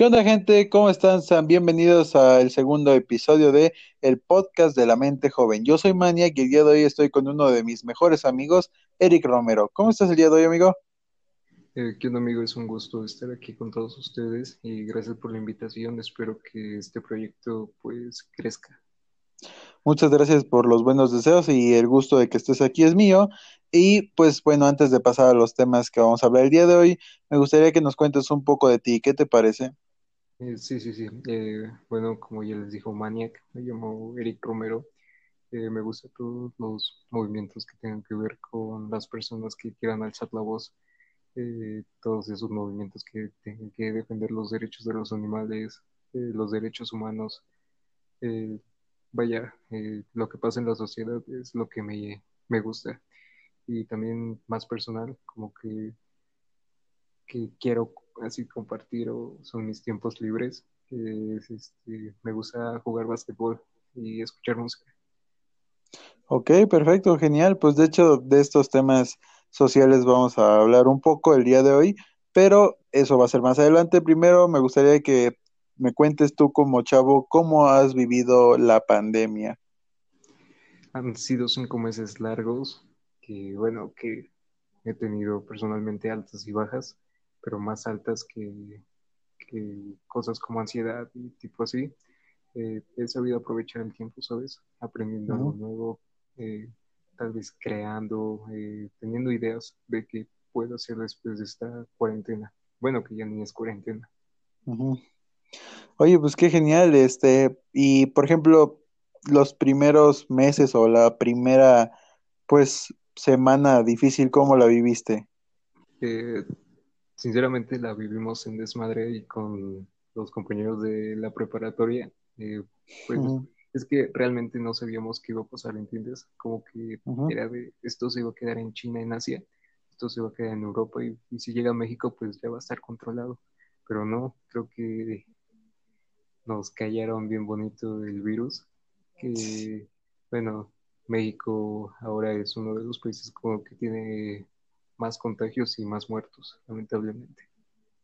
¿Qué onda, gente? ¿Cómo están? Sean bienvenidos al segundo episodio de el podcast de la mente joven. Yo soy Maniac y el día de hoy estoy con uno de mis mejores amigos, Eric Romero. ¿Cómo estás el día de hoy, amigo? Eh, ¿Qué onda, amigo? Es un gusto estar aquí con todos ustedes y gracias por la invitación. Espero que este proyecto pues crezca. Muchas gracias por los buenos deseos y el gusto de que estés aquí es mío. Y pues bueno, antes de pasar a los temas que vamos a hablar el día de hoy, me gustaría que nos cuentes un poco de ti. ¿Qué te parece? Eh, sí, sí, sí. Eh, bueno, como ya les dijo Maniac, me llamo Eric Romero. Eh, me gustan todos los movimientos que tengan que ver con las personas que quieran alzar la voz. todos esos movimientos que tengan que defender los derechos de los animales, los derechos humanos vaya, lo que pasa en la sociedad es lo que me, me gusta. Y también más personal, como que, que quiero así compartir o son mis tiempos libres. este, me gusta jugar básquetbol y escuchar música. Ok, perfecto, genial. Pues de hecho, de estos temas sociales vamos a hablar un poco el día de hoy, pero eso va a ser más adelante. Primero me gustaría que me cuentes tú como chavo, ¿cómo has vivido la pandemia? Han sido cinco meses largos, que bueno, que he tenido personalmente altas y bajas, pero más altas que, cosas como ansiedad y tipo así. Eh, he sabido aprovechar el tiempo, ¿sabes? Aprendiendo algo nuevo, eh, tal vez creando, eh, teniendo ideas de qué puedo hacer después de esta cuarentena. Bueno, que ya ni es cuarentena. Oye, pues qué genial, este, y por ejemplo, los primeros meses o la primera, pues, semana difícil, ¿cómo la viviste? Sinceramente la vivimos en desmadre y con los compañeros de la preparatoria, eh, pues, es que realmente no sabíamos qué iba a pasar, ¿entiendes? Como que era de, esto se iba a quedar en China, en Asia, esto se iba a quedar en Europa y, y si llega a México, pues ya va a estar controlado. Pero no, creo que nos cayeron bien bonito el virus, que bueno, México ahora es uno de los países como que tiene más contagios y más muertos, lamentablemente.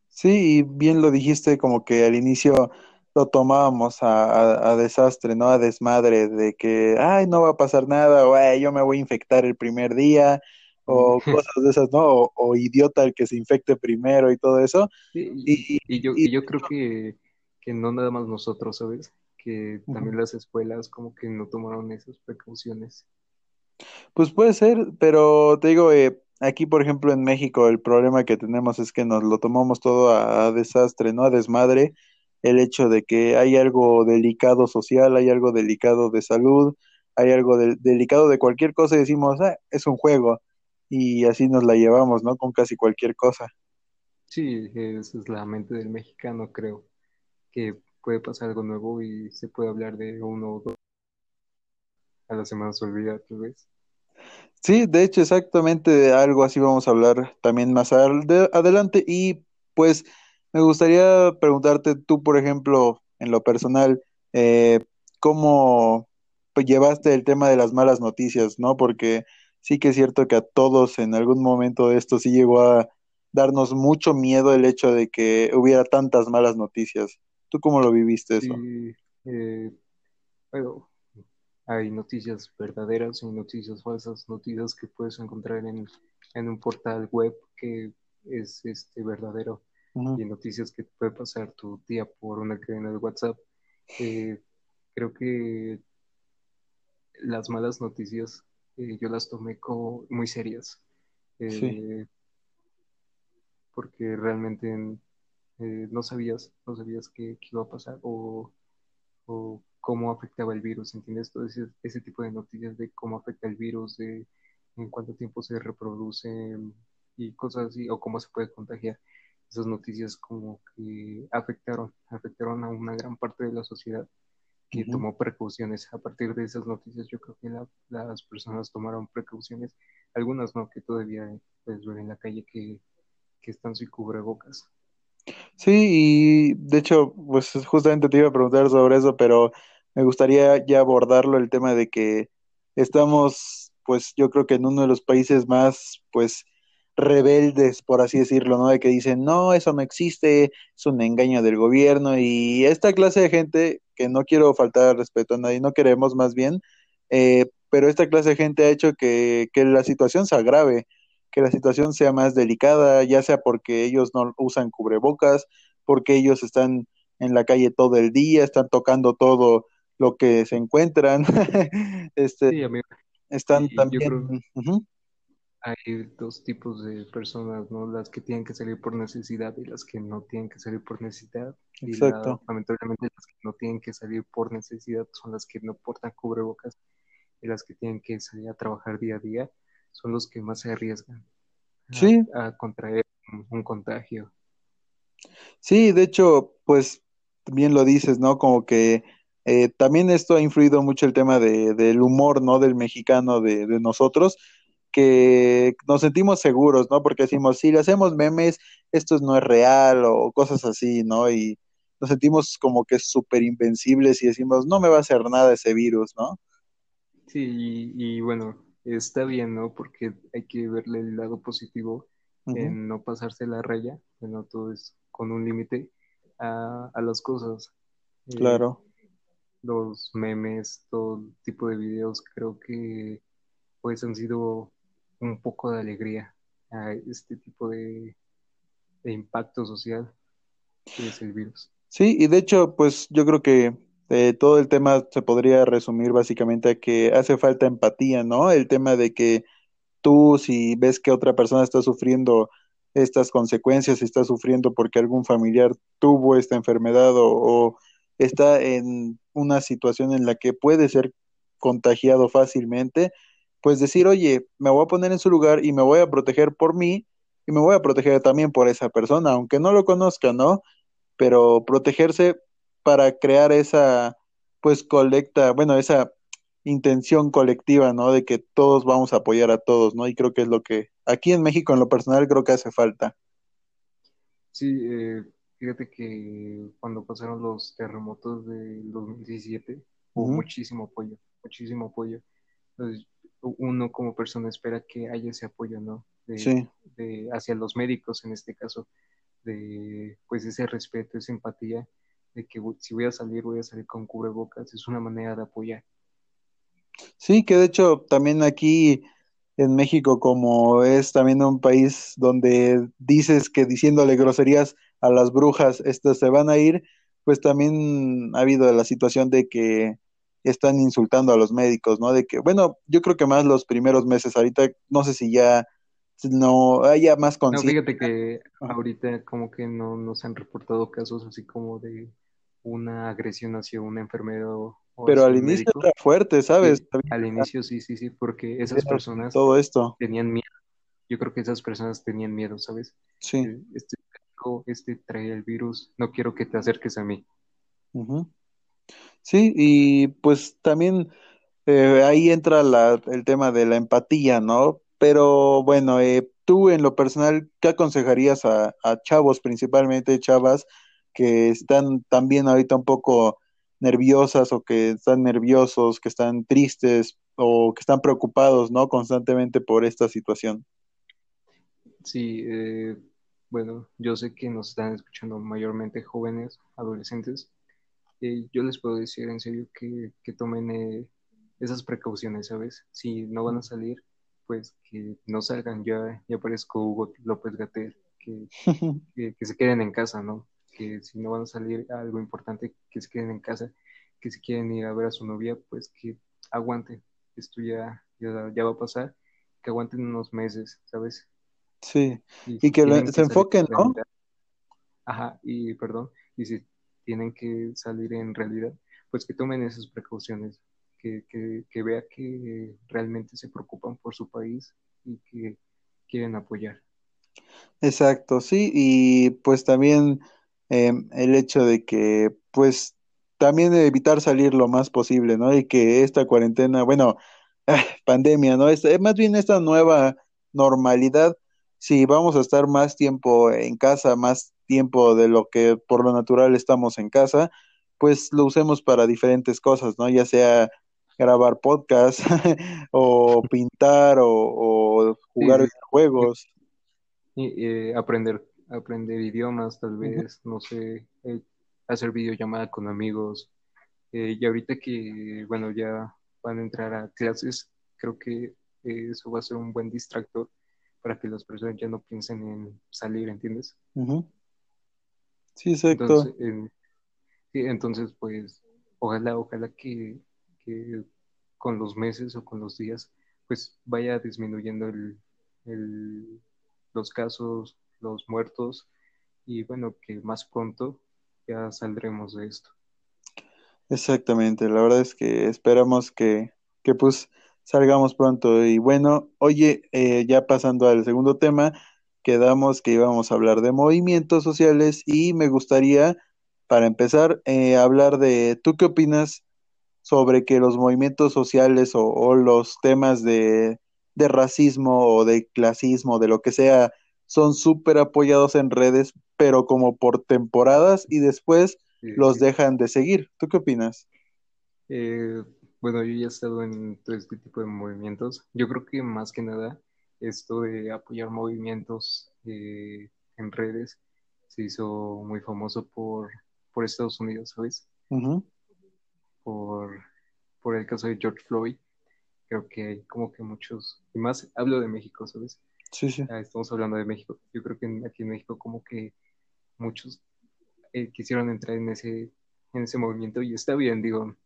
Sí, y bien lo dijiste, como que al inicio lo tomábamos a, desastre, ¿no? A desmadre, de que, ay, no va a pasar nada, o yo me voy a infectar el primer día, o cosas de esas, ¿no? O, idiota el que se infecte primero y todo eso. y, yo, y yo creo que que no nada más nosotros, ¿sabes? Que también las escuelas como que no tomaron esas precauciones. Pues puede ser, pero te digo, eh, aquí por ejemplo en México el problema que tenemos es que nos lo tomamos todo a, desastre, ¿no? A desmadre, el hecho de que hay algo delicado social, hay algo delicado de salud, hay algo delicado de cualquier cosa y decimos, ah, es un juego, y así nos la llevamos, ¿no? Con casi cualquier cosa. Sí, esa es la mente del mexicano, creo que puede pasar algo nuevo y se puede hablar de uno o dos a la semana se olvida tal vez. Sí, de hecho, exactamente de algo así vamos a hablar también más adelante. Y pues me gustaría preguntarte tú, por ejemplo, en lo personal, eh, ¿cómo pues, llevaste el tema de las malas noticias, no? Porque sí que es cierto que a todos en algún momento de esto sí llegó a darnos mucho miedo el hecho de que hubiera tantas malas noticias. ¿Tú cómo lo viviste eso? Eh, bueno, hay noticias verdaderas y noticias falsas, noticias que puedes encontrar en, un portal web que es este verdadero y noticias que puede pasar tu día por una cadena de WhatsApp. Eh, creo que las malas noticias eh, yo las tomé como muy serias. Porque realmente eh, no sabías, no sabías qué, iba a pasar o, cómo afectaba el virus, ¿entiendes? Todo ese, ese, tipo de noticias de cómo afecta el virus, de en cuánto tiempo se reproduce y cosas así, o cómo se puede contagiar. Esas noticias como que afectaron, afectaron a una gran parte de la sociedad que tomó precauciones. A partir de esas noticias yo creo que las personas tomaron precauciones, algunas no, que todavía puedes ver en la calle que, que están sin cubrebocas. Sí, y de hecho, pues justamente te iba a preguntar sobre eso, pero me gustaría ya abordarlo el tema de que estamos, pues yo creo que en uno de los países más, pues, rebeldes, por así decirlo, ¿no? De que dicen, no, eso no existe, es un engaño del gobierno y esta clase de gente, que no quiero faltar respeto a nadie, no queremos más bien, eh, pero esta clase de gente ha hecho que, que la situación se agrave, que la situación sea más delicada, ya sea porque ellos no usan cubrebocas, porque ellos están en la calle todo el día, están tocando todo lo que se encuentran. este, Sí, amigo. están Y yo también... creo- Ujú, Hay dos tipos de personas, ¿no? Las que tienen que salir por necesidad y las que no tienen que salir por necesidad. Y la- exacto. lamentablemente las que no tienen que salir por necesidad son las que no portan cubrebocas y las que tienen que salir a trabajar día a día son los que más se arriesgan a, Sí, a contraer un, un contagio. Sí, de hecho, pues bien lo dices, ¿no? Como que eh, también esto ha influido mucho el tema de, del humor, ¿no? Del mexicano, de, de nosotros, que nos sentimos seguros, ¿no? Porque decimos, si le hacemos memes, esto no es real o cosas así, ¿no? Y nos sentimos como que súper invencibles y decimos, no me va a hacer nada ese virus, ¿no? Sí, y, y bueno, está bien, ¿no? Porque hay que verle el lado positivo en no pasarse la raya, bueno, todo es con un límite a, a las cosas. Eh, claro. Los memes, todo tipo de videos, creo que pues han sido un poco de alegría a este tipo de, impacto social que es el virus. Sí, y de hecho, pues yo creo que eh, todo el tema se podría resumir básicamente a que hace falta empatía, ¿no? El tema de que tú si ves que otra persona está sufriendo estas consecuencias, está sufriendo porque algún familiar tuvo esta enfermedad o, o está en una situación en la que puede ser contagiado fácilmente, pues decir, oye, me voy a poner en su lugar y me voy a proteger por mí y me voy a proteger también por esa persona, aunque no lo conozca, ¿no? Pero protegerse para crear esa, pues, colecta, bueno, esa intención colectiva, ¿no? De que todos vamos a apoyar a todos, ¿no? Y creo que es lo que aquí en México, en lo personal, creo que hace falta. Sí, eh, fíjate que cuando pasaron los terremotos del 2017 hubo Ujú. muchísimo apoyo, muchísimo apoyo. Entonces, uno como persona espera que haya ese apoyo, ¿no? De, Sí, de- hacia los médicos en este caso, de pues ese respeto, esa empatía, de que si voy a salir, voy a salir con cubrebocas, es una manera de apoyar. sí, que de hecho también aquí en México, como es también un país donde dices que diciéndole groserías a las brujas, estas se van a ir, pues también ha habido la situación de que están insultando a los médicos, ¿no? De que, bueno, yo creo que más los primeros meses, ahorita no sé si ya no haya más No, conciencia. fíjate que ahorita como que no nos han reportado casos así como de una agresión hacia un enfermero Pero al inicio médico. era fuerte, ¿sabes? Sí, al inicio sí, sí, sí, porque esas Era personas todo esto, tenían miedo. Yo creo que esas personas tenían miedo, ¿sabes? sí. Eh, Este, este trae el virus, no quiero que te acerques a mí. Sí, y pues también eh, ahí entra la, el tema de la empatía, ¿no? Pero bueno, eh, tú en lo personal, ¿qué aconsejarías a, a chavos, principalmente chavas, que están también ahorita un poco nerviosas o que están nerviosos, que están tristes o que están preocupados, ¿no? Constantemente por esta situación. Sí, eh, bueno, yo sé que nos están escuchando mayormente jóvenes, adolescentes. Eh, yo les puedo decir en serio que, que tomen eh, esas precauciones, ¿sabes? Si no van a salir, pues que no salgan. Ya, ya parezco Hugo López Gatell, que, que, que se queden en casa, ¿no? Que si no van a salir algo importante, que se queden en casa, que si quieren ir a ver a su novia, pues que aguanten. Esto ya, ya, ya va a pasar, que aguanten unos meses, ¿sabes? Sí, Y que se enfoquen, en ¿no? ajá, y perdón, y si tienen que salir en realidad, pues que tomen esas precauciones, que, que, que vea que realmente se preocupan por su país y que quieren apoyar. Exacto, sí, y pues también eh, el hecho de que pues también evitar salir lo más posible, ¿no? Y que esta cuarentena, bueno, ah, pandemia, ¿no? Esta- eh, más bien esta nueva normalidad, si vamos a estar más tiempo en casa, más tiempo de lo que por lo natural estamos en casa, pues lo usemos para diferentes cosas, ¿no? Ya sea grabar podcast o pintar o, jugar sí, videojuegos. eh, aprender, aprender idiomas, tal vez, no sé, eh, hacer videollamada con amigos. y ahorita que, bueno, ya van a entrar a clases, creo que eso va a ser un buen distractor para que las personas ya no piensen en salir, ¿entiendes? Sí, exacto. Entonces, pues, ojalá, ojalá que, con los meses o con los días, pues vaya disminuyendo el, los casos, los muertos, y bueno, que más pronto ya saldremos de esto. Exactamente, la verdad es que esperamos que, que pues salgamos pronto. Y bueno, oye, eh, ya pasando al segundo tema, quedamos que íbamos a hablar de movimientos sociales y me gustaría, para empezar, eh, hablar de, ¿tú qué opinas sobre que los movimientos sociales o, los temas de, de, racismo o de clasismo, de lo que sea, son súper apoyados en redes, pero como por temporadas y después los dejan de seguir? ¿Tú qué opinas? Eh, bueno, yo ya he estado en todo este tipo de movimientos. Yo creo que más que nada esto de apoyar movimientos eh, en redes se hizo muy famoso por, por Estados Unidos, ¿sabes? por, por el caso de George Floyd. Creo que hay como que muchos, y más hablo de México, ¿sabes? Sí, sí. Estamos hablando de México. Yo creo que aquí en México como que muchos eh, quisieron entrar en ese, en ese movimiento y está bien, digo,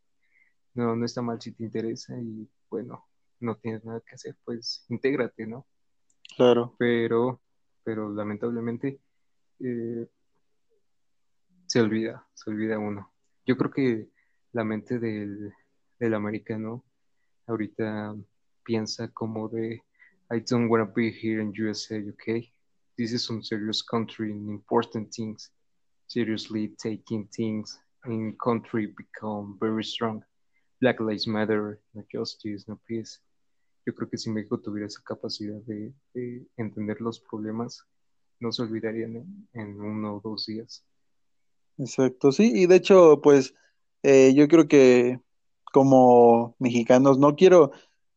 no, no está mal si te interesa y bueno, no tienes nada que hacer, pues intégrate, ¿no? Claro. Pero, pero lamentablemente eh, se olvida, se olvida uno. Yo creo que la mente del, del americano ahorita piensa como de I don't want to be here in USA, okay? This is some serious country and important things. Seriously taking things in country become very strong. Black Lives Matter, no justice, no peace. Yo creo que si México tuviera esa capacidad de, entender los problemas, no se olvidarían en, uno o dos días. Exacto, sí, y de hecho, pues eh, yo creo que como mexicanos no quiero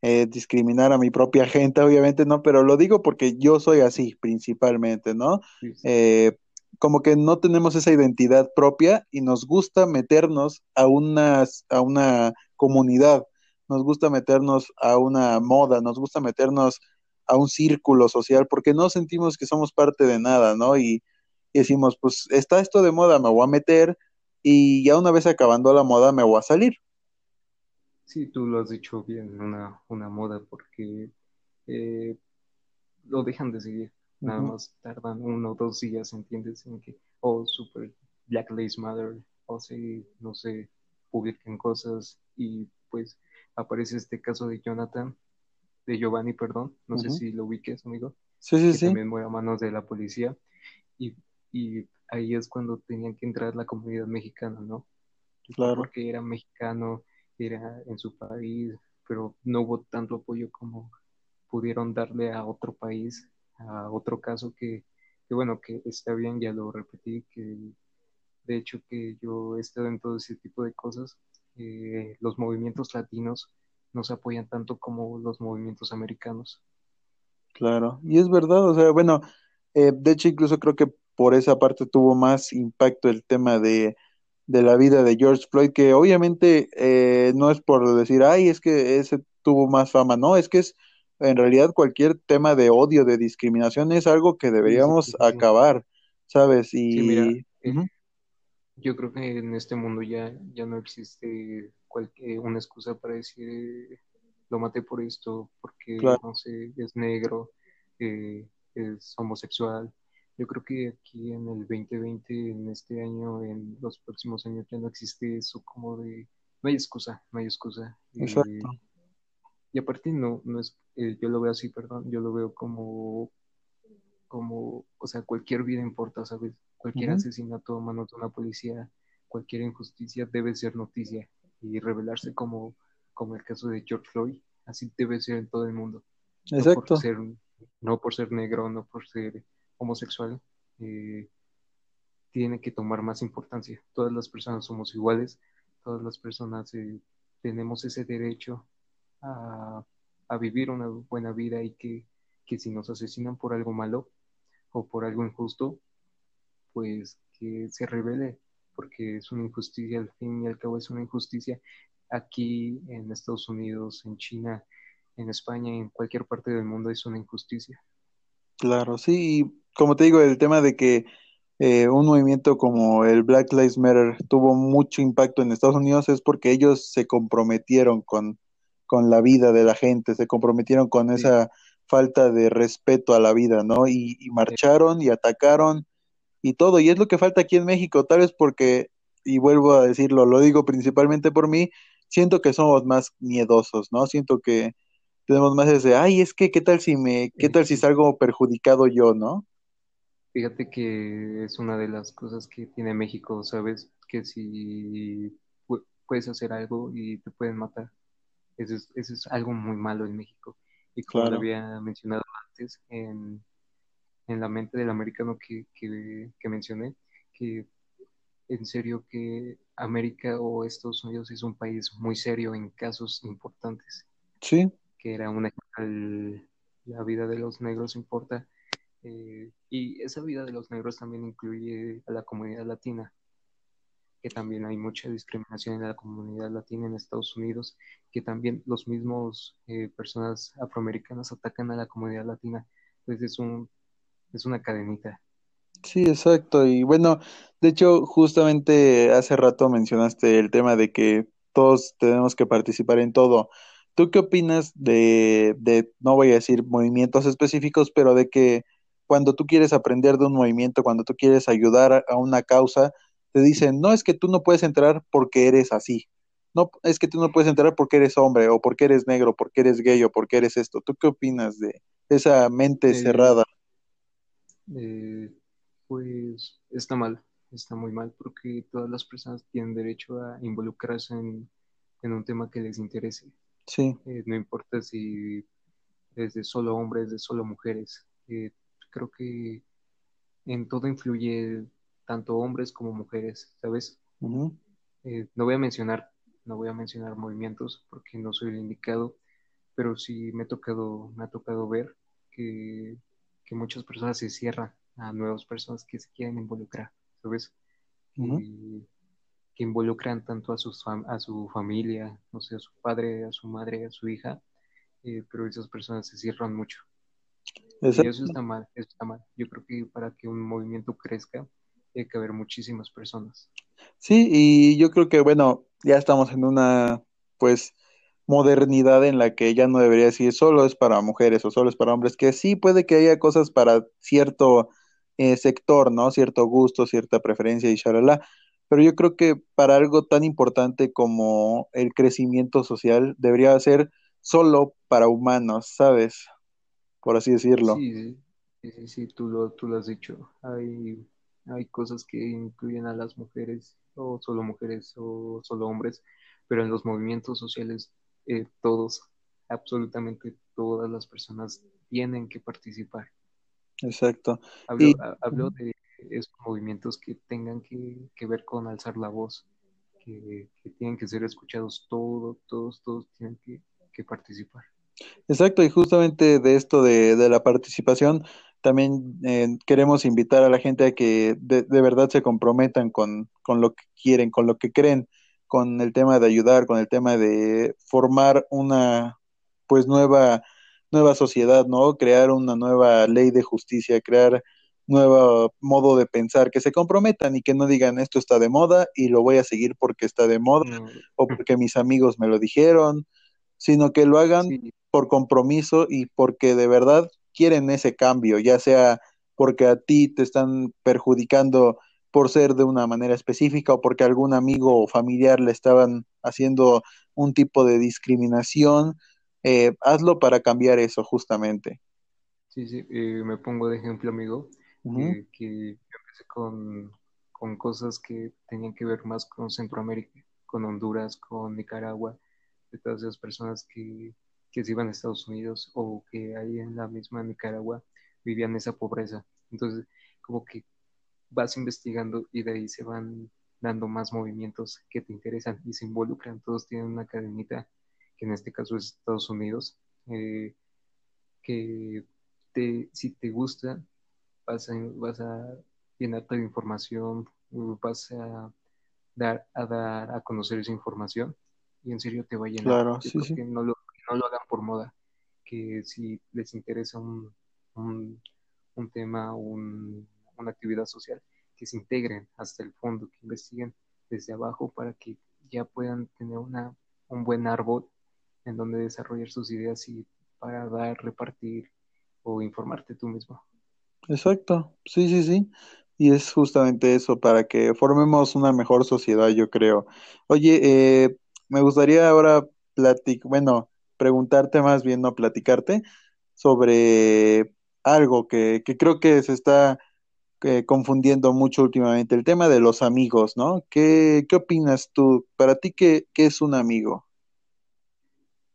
eh, discriminar a mi propia gente, obviamente no, pero lo digo porque yo soy así principalmente, ¿no? Eh, como que no tenemos esa identidad propia y nos gusta meternos a una, a una comunidad, nos gusta meternos a una moda, nos gusta meternos a un círculo social, porque no sentimos que somos parte de nada, ¿no? Y, decimos, pues está esto de moda, me voy a meter y ya una vez acabando la moda me voy a salir. Sí, tú lo has dicho bien, una, una moda, porque eh, lo dejan de seguir, nada más tardan uno o dos días, ¿entiendes? En que, oh, super Black Lives Matter, o si, no sé, publican cosas y pues aparece este caso de Jonathan, de Giovanni, perdón, no sé si lo ubiques, amigo. Sí, sí, sí. También muere a manos de la policía y, y, ahí es cuando tenían que entrar la comunidad mexicana, ¿no? Claro. Porque era mexicano, era en su país, pero no hubo tanto apoyo como pudieron darle a otro país, a otro caso que, bueno, que está bien, ya lo repetí, que de hecho que yo he estado en todo ese tipo de cosas, eh, los movimientos latinos no se apoyan tanto como los movimientos americanos. Claro, y es verdad, o sea, bueno, eh, de hecho incluso creo que por esa parte tuvo más impacto el tema de, la vida de George Floyd, que obviamente eh, no es por decir, ay, es que ese tuvo más fama, no, es que es en realidad cualquier tema de odio, de discriminación es algo que deberíamos acabar, ¿sabes? Y yo creo que en este mundo ya, ya no existe cualquier, una excusa para decir lo maté por esto, porque no sé, es negro, eh, es homosexual. Yo creo que aquí en el 2020, en este año, en los próximos años, ya no existe eso como de, no hay excusa, no hay excusa. Exacto. y aparte no, no es, eh, yo lo veo así, perdón, yo lo veo como, como, o sea, cualquier vida importa, ¿sabes? Cualquier asesinato a manos de una policía, cualquier injusticia debe ser noticia y revelarse como, como el caso de George Floyd. Así debe ser en todo el mundo. Exacto. No por ser, no por ser negro, no por ser homosexual, eh, tiene que tomar más importancia. Todas las personas somos iguales, todas las personas eh, tenemos ese derecho a, a, vivir una buena vida y que, que si nos asesinan por algo malo, o por algo injusto, pues que se revele, porque es una injusticia, al fin y al cabo es una injusticia aquí en Estados Unidos, en China, en España, en cualquier parte del mundo es una injusticia. Claro, sí, como te digo, el tema de que eh, un movimiento como el Black Lives Matter tuvo mucho impacto en Estados Unidos es porque ellos se comprometieron con, con la vida de la gente, se comprometieron con esa falta de respeto a la vida, ¿no? Y, y marcharon y atacaron y todo, y es lo que falta aquí en México, tal vez porque, y vuelvo a decirlo, lo digo principalmente por mí, siento que somos más miedosos, ¿no? Siento que tenemos más ese, ay, es que, ¿qué tal si me, qué tal si salgo perjudicado yo, ¿no? Fíjate que es una de las cosas que tiene México, ¿sabes? Que si puedes hacer algo y te pueden matar. Eso es, eso es algo muy malo en México. Y como lo había mencionado antes, en, en la mente del americano que, que, que mencioné, que en serio que América o Estados Unidos es un país muy serio en casos importantes. Sí que era una la vida de los negros importa eh, y esa vida de los negros también incluye a la comunidad latina que también hay mucha discriminación en la comunidad latina en Estados Unidos que también los mismos eh, personas afroamericanas atacan a la comunidad latina entonces es un es una cadenita Sí, exacto. Y bueno, de hecho, justamente hace rato mencionaste el tema de que todos tenemos que participar en todo. ¿Tú qué opinas de, de, no voy a decir movimientos específicos, pero de que cuando tú quieres aprender de un movimiento, cuando tú quieres ayudar a una causa, te dicen, no es que tú no puedes entrar porque eres así, no es que tú no puedes entrar porque eres hombre, o porque eres negro, porque eres gay, o porque eres esto. ¿Tú qué opinas de esa mente Eh, cerrada? eh, pues está mal, está muy mal porque todas las personas tienen derecho a involucrarse en, en un tema que les interese. Sí, Eh, no importa si es de solo hombres, de solo mujeres. Creo que en todo influye tanto hombres como mujeres, ¿sabes? Eh, no voy a mencionar, no voy a mencionar movimientos porque no soy el indicado, pero sí me ha tocado, me ha tocado ver que, que muchas personas se cierran a nuevas personas que se quieren involucrar, ¿sabes? Que, que involucran tanto a, sus fam- a su familia, no sé, a su padre, a su madre, a su hija, eh, pero esas personas se cierran mucho. Y eso está mal, eso está mal. Yo creo que para que un movimiento crezca, tiene que haber muchísimas personas. Sí, y yo creo que, bueno, ya estamos en una, pues, modernidad en la que ya no debería decir solo es para mujeres o solo es para hombres, que sí puede que haya cosas para cierto eh, sector, ¿no? Cierto gusto, cierta preferencia y shalala, pero yo creo que para algo tan importante como el crecimiento social debería ser solo para humanos, ¿sabes? Por así decirlo. Sí, sí, sí, tú lo, tú lo has dicho. Hay, hay cosas que incluyen a las mujeres, o solo mujeres, o solo hombres, pero en los movimientos sociales, eh, todos, absolutamente todas las personas tienen que participar. Exacto. Hablo, ha- hablo de esos movimientos que tengan que, que ver con alzar la voz, que, que tienen que ser escuchados, todos, todos, todos tienen que, que participar. Exacto, y justamente de esto de, de la participación, también eh, queremos invitar a la gente a que de, de verdad se comprometan con, con lo que quieren, con lo que creen, con el tema de ayudar, con el tema de formar una pues nueva, nueva sociedad, ¿no? Crear una nueva ley de justicia, crear nuevo modo de pensar, que se comprometan y que no digan esto está de moda y lo voy a seguir porque está de moda Mm, o porque mis amigos me lo dijeron, sino que lo hagan Sí, por compromiso y porque de verdad quieren ese cambio, ya sea porque a ti te están perjudicando por ser de una manera específica o porque algún amigo o familiar le estaban haciendo un tipo de discriminación, eh, hazlo para cambiar eso justamente. sí, sí, eh, me pongo de ejemplo, amigo, eh, que yo empecé con, con cosas que tenían que ver más con Centroamérica, con Honduras, con Nicaragua, de todas esas personas que, que se iban a Estados Unidos o que ahí en la misma Nicaragua vivían esa pobreza. Entonces, como que vas investigando y de ahí se van dando más movimientos que te interesan y se involucran. Todos tienen una cadenita, que en este caso es Estados Unidos, eh, que te, si te gusta vas a, vas a llenarte de información, vas a dar, a dar a conocer esa información y en serio te va a llenar. Claro, sí, sí. que no lo, no lo hagan por moda, que si les interesa un, un, tema, un, una actividad social, que se integren hasta el fondo, que investiguen desde abajo para que ya puedan tener una, un buen árbol en donde desarrollar sus ideas y para dar, repartir o informarte tú mismo. Exacto, sí, sí, sí. Y es justamente eso, para que formemos una mejor sociedad, yo creo. Oye, eh, me gustaría ahora platicar, bueno, preguntarte más bien, no platicarte, sobre algo que, que creo que se está eh, confundiendo mucho últimamente, el tema de los amigos, ¿no? ¿Qué, qué opinas tú? Para ti, ¿qué, qué es un amigo?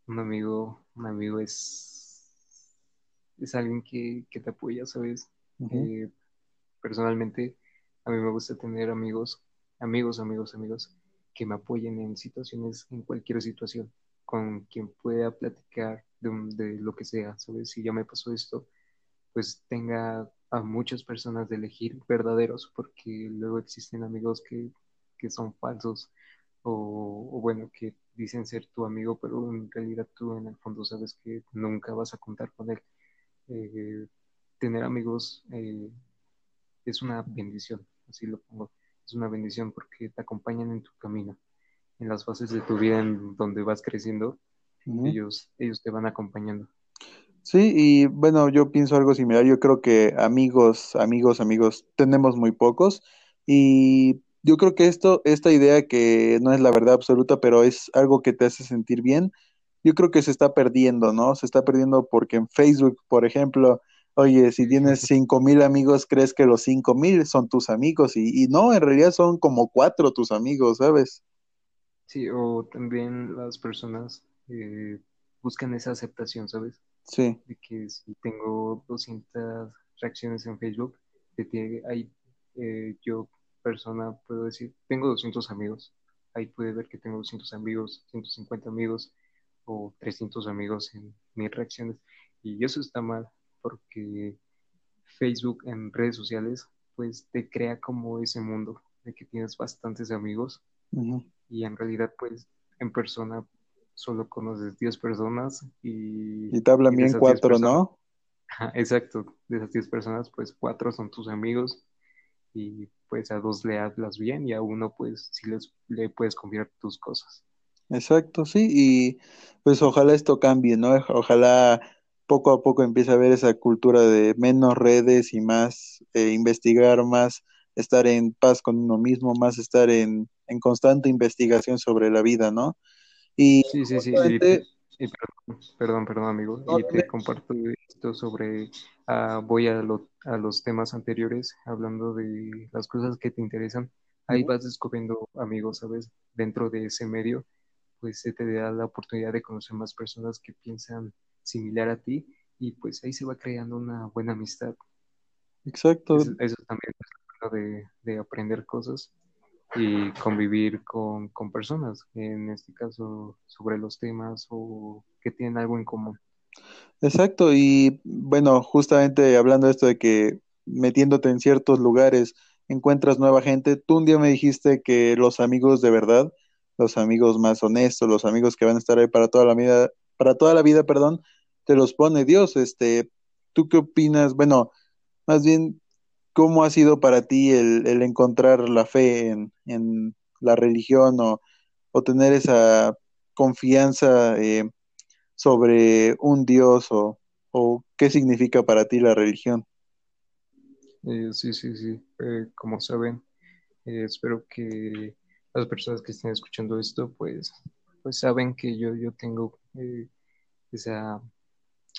Un amigo, un amigo es, es alguien que, que te apoya, ¿sabes? Eh, personalmente, a mí me gusta tener amigos, amigos, amigos, amigos, que me apoyen en situaciones, en cualquier situación, con quien pueda platicar de, de lo que sea, ¿sabes? Si ya me pasó esto, pues tenga a muchas personas de elegir verdaderos, porque luego existen amigos que, que son falsos o, bueno, que dicen ser tu amigo, pero en realidad tú en el fondo sabes que nunca vas a contar con él. Eh, tener amigos eh, es una bendición, así lo pongo. Es una bendición porque te acompañan en tu camino, en las fases de tu vida en donde vas creciendo, ellos, ellos te van acompañando. Sí, y bueno, yo pienso algo similar. Yo creo que amigos, amigos, amigos, tenemos muy pocos. Y yo creo que esto, esta idea que no es la verdad absoluta, pero es algo que te hace sentir bien, yo creo que se está perdiendo, ¿no? Se está perdiendo porque en Facebook, por ejemplo, oye, si tienes cinco mil amigos, crees que los cinco mil son tus amigos y, y, no, en realidad son como cuatro tus amigos, ¿sabes? Sí, o también las personas eh, buscan esa aceptación, ¿sabes? Sí. De que si tengo 200 reacciones en Facebook, de hay, eh, yo persona puedo decir, tengo 200 amigos, ahí puede ver que tengo 200 amigos, 150 amigos o 300 amigos en mis reacciones y eso está mal porque Facebook en redes sociales pues te crea como ese mundo de que tienes bastantes amigos y en realidad pues en persona solo conoces 10 personas y... Y te hablan bien cuatro, ¿no? Exacto, de esas 10 personas pues cuatro son tus amigos y pues a dos le hablas bien y a uno pues sí les, le puedes confiar tus cosas. Exacto, sí, y pues ojalá esto cambie, ¿no? Ojalá poco a poco empiece a haber esa cultura de menos redes y más eh, investigar, más estar en paz con uno mismo, más estar en, en constante investigación sobre la vida, ¿no? Y sí, sí, sí. Y, y, perdón, perdón, amigo. No, y te comparto esto sobre, uh, voy a, lo, a los temas anteriores, hablando de las cosas que te interesan. Ahí vas descubriendo amigos, ¿sabes? Dentro de ese medio, pues se te da la oportunidad de conocer más personas que piensan similar a ti y pues ahí se va creando una buena amistad. Exacto. Eso, eso también es de, de aprender cosas y convivir con, con, personas, en este caso sobre los temas o que tienen algo en común. Exacto, y bueno, justamente hablando de esto de que metiéndote en ciertos lugares encuentras nueva gente, tú un día me dijiste que los amigos de verdad, los amigos más honestos, los amigos que van a estar ahí para toda la vida, para toda la vida, perdón, te los pone Dios, este, ¿tú qué opinas? Bueno, más bien, ¿cómo ha sido para ti el, el encontrar la fe en, en la religión o, o, tener esa confianza eh, sobre un Dios o, o, qué significa para ti la religión? Eh, sí, sí, sí. Eh, como saben, espero que las personas que estén escuchando esto, pues, pues saben que yo, yo tengo esa,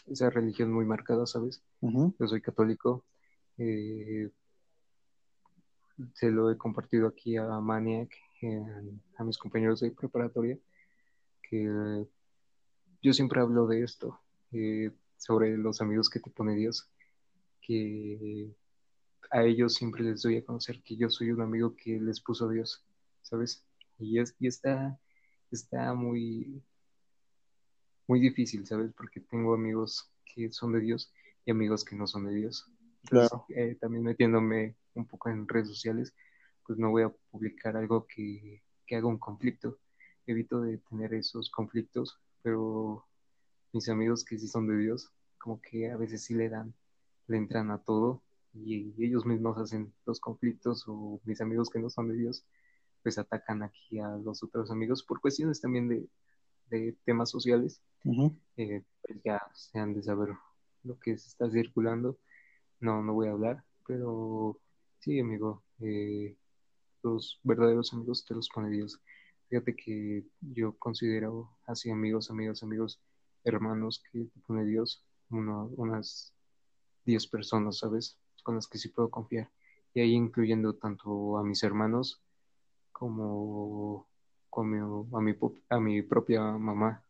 esa religión muy marcada, ¿sabes? Uh -huh. Yo soy católico. Eh, se lo he compartido aquí a Maniac, a mis compañeros de preparatoria, que yo siempre hablo de esto, eh, sobre los amigos que te pone Dios, que a ellos siempre les doy a conocer que yo soy un amigo que les puso Dios, ¿sabes? Y, es, y está, está muy, muy difícil, ¿sabes? Porque tengo amigos que son de Dios y amigos que no son de Dios. Eh, también metiéndome un poco en redes sociales, pues no voy a publicar algo que, que haga un conflicto. Evito de tener esos conflictos, pero mis amigos que sí son de Dios, como que a veces sí le dan, le entran a todo y ellos mismos hacen los conflictos o mis amigos que no son de Dios, pues atacan aquí a los otros amigos por cuestiones también de, de temas sociales. Eh, pues ya se han de saber lo que se está circulando. No, no voy a hablar, pero sí, amigo, eh, los verdaderos amigos te los pone Dios. Fíjate que yo considero así amigos, amigos, amigos, hermanos que te pone Dios, unas 10 personas, ¿sabes? Con las que sí puedo confiar. Y ahí incluyendo tanto a mis hermanos como, como a, mi, a mi propia mamá.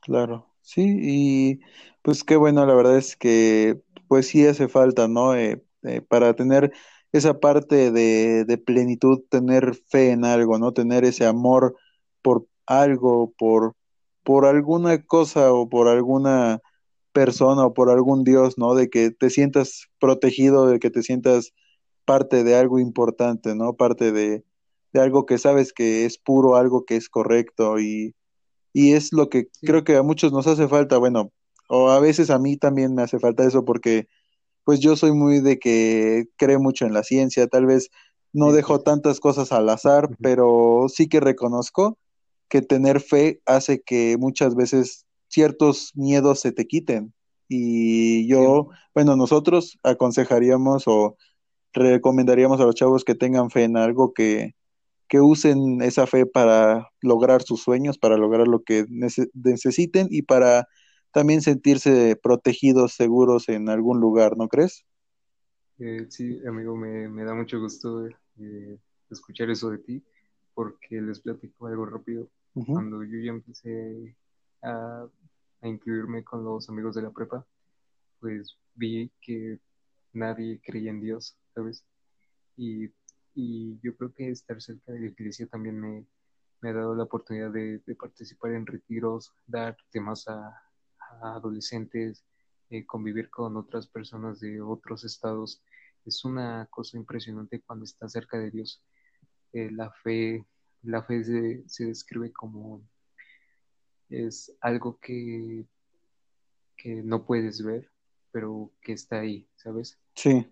Claro, sí, y pues qué bueno, la verdad es que pues sí hace falta, ¿no? Eh, eh, para tener esa parte de, de, plenitud, tener fe en algo, ¿no? Tener ese amor por algo, por, por alguna cosa o por alguna persona o por algún Dios, ¿no? De que te sientas protegido, de que te sientas parte de algo importante, ¿no? Parte de, de algo que sabes que es puro, algo que es correcto y, y es lo que creo que a muchos nos hace falta, bueno, o a veces a mí también me hace falta eso porque pues yo soy muy de que creo mucho en la ciencia, tal vez no dejo tantas cosas al azar, pero sí que reconozco que tener fe hace que muchas veces ciertos miedos se te quiten. Y yo, bueno, nosotros aconsejaríamos o recomendaríamos a los chavos que tengan fe en algo, que, que usen esa fe para lograr sus sueños, para lograr lo que necesiten y para también sentirse protegidos, seguros en algún lugar, ¿no crees? Eh, sí, amigo, me, me, da mucho gusto eh, escuchar eso de ti, porque les platico algo rápido. Cuando yo ya empecé a, a, incluirme con los amigos de la prepa, pues vi que nadie creía en Dios, ¿sabes? Y, y yo creo que estar cerca de la iglesia también me, me ha dado la oportunidad de, de participar en retiros, dar temas a, a adolescentes, eh, convivir con otras personas de otros estados. Es una cosa impresionante cuando estás cerca de Dios. Eh, la fe la fe se, describe como es algo que, que no puedes ver, pero que está ahí, ¿sabes? Sí.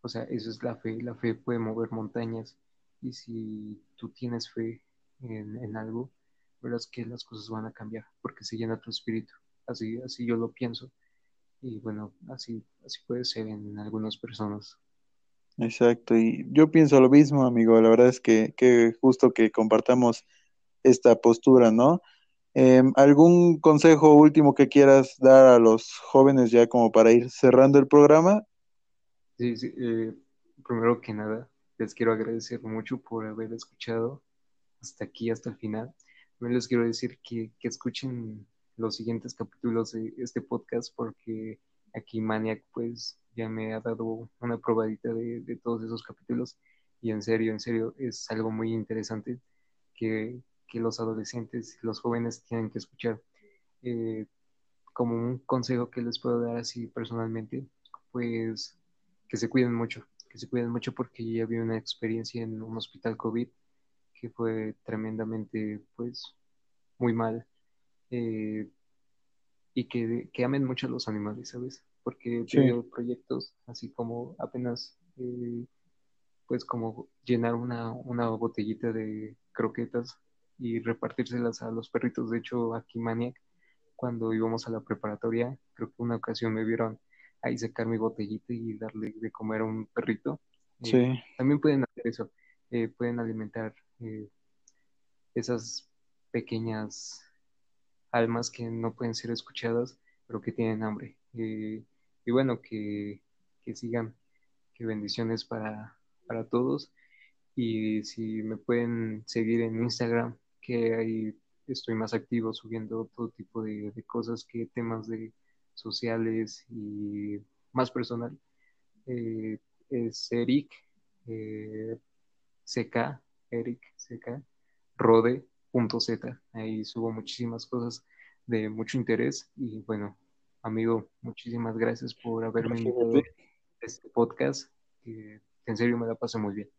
O sea, eso es la fe. La fe puede mover montañas. Y si tú tienes fe en, algo, verás que las cosas van a cambiar, porque se llena tu espíritu. Así, así yo lo pienso. Y bueno, así, así puede ser en algunas personas. Exacto, y yo pienso lo mismo, amigo. La verdad es que, que justo que compartamos esta postura, ¿no? Em, ¿Algún consejo último que quieras dar a los jóvenes ya como para ir cerrando el programa? Sí, sí. Eh, primero que nada, les quiero agradecer mucho por haber escuchado hasta aquí, hasta el final. También les quiero decir que, que escuchen los siguientes capítulos de este podcast porque aquí Maniac pues ya me ha dado una probadita de, todos esos capítulos y en serio, en serio, es algo muy interesante que, los adolescentes y los jóvenes tienen que escuchar. Eh, como un consejo que les puedo dar así personalmente, pues que se cuiden mucho, que se cuiden mucho porque ya vi una experiencia en un hospital COVID que fue tremendamente, pues, muy mal. Eh, y que, que amen mucho a los animales, ¿sabes? porque he tenido proyectos así como apenas, eh, pues como llenar una, una botellita de croquetas y repartírselas a los perritos. De hecho, aquí Maniac, cuando íbamos a la preparatoria, creo que una ocasión me vieron ahí sacar mi botellita y darle de comer a un perrito. Eh, sí. también pueden hacer eso, eh, pueden alimentar esas pequeñas almas que no pueden ser escuchadas, pero que tienen hambre y bueno, que, sigan, que bendiciones para, para todos. Y si me pueden seguir en Instagram, que ahí estoy más activo subiendo todo tipo de, cosas que temas de sociales y más personal. Eh, es Eric eh, CK, Eric CK, Rode.z. Ahí subo muchísimas cosas de mucho interés y bueno, amigo, muchísimas gracias por haberme invitado este podcast. Que en serio me la pasé muy bien.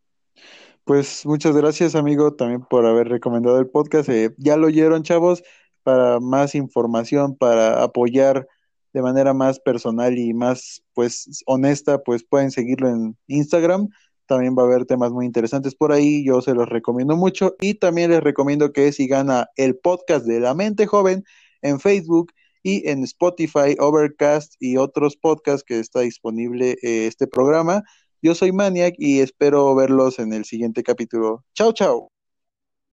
Pues muchas gracias, amigo, también por haber recomendado el podcast. Eh, ya lo oyeron, chavos, para más información, para apoyar de manera más personal y más, pues, honesta, pues pueden seguirlo en Instagram. También va a haber temas muy interesantes por ahí. Yo se los recomiendo mucho. Y también les recomiendo que sigan a el podcast de la mente joven en Facebook y en Spotify, Overcast y otros podcasts que está disponible eh, este programa. Yo soy Maniac y espero verlos en el siguiente capítulo. Chao, chao.